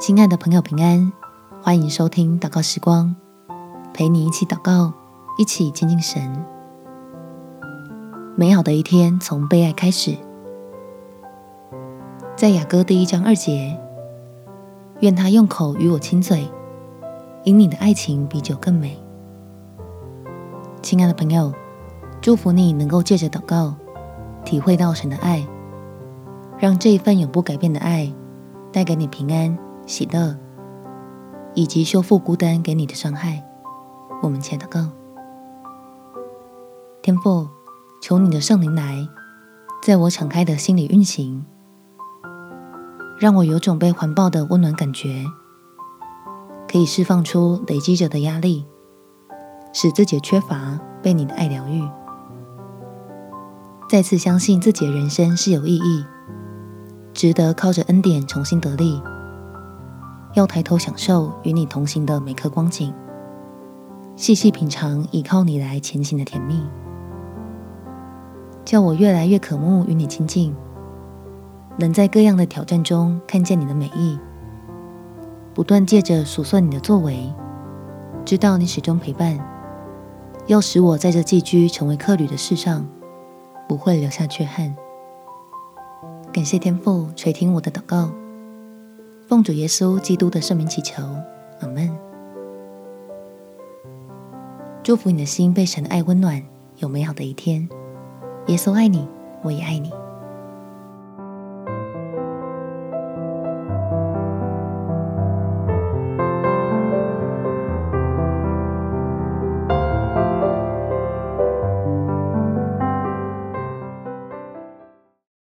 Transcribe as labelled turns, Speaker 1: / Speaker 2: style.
Speaker 1: 亲爱的朋友，平安！欢迎收听祷告时光，陪你一起祷告，一起亲近神。美好的一天从被爱开始。在雅歌第一章二节，愿他用口与我亲嘴，因你的爱情比酒更美。亲爱的朋友，祝福你能够借着祷告，体会到神的爱，让这一份永不改变的爱带给你平安。喜乐，以及修复孤单给你的伤害。我们前祷告，天父，求你的圣灵来，在我敞开的心里运行，让我有种被环抱的温暖感觉，可以释放出累积着的压力，使自己缺乏被你的爱疗愈，再次相信自己的人生是有意义，值得靠着恩典重新得力。要抬头享受与你同行的每刻光景，细细品尝倚靠你来前行的甜蜜，叫我越来越渴慕与你亲近，能在各样的挑战中看见你的美意，不断借着数算你的作为，知道你始终陪伴，要使我在这寄居成为客旅的世上，不会留下缺憾。感谢天父垂听我的祷告。奉主耶稣基督的圣名祈求，阿门。祝福你的心被神的爱温暖，有美好的一天。耶稣爱你，我也爱你。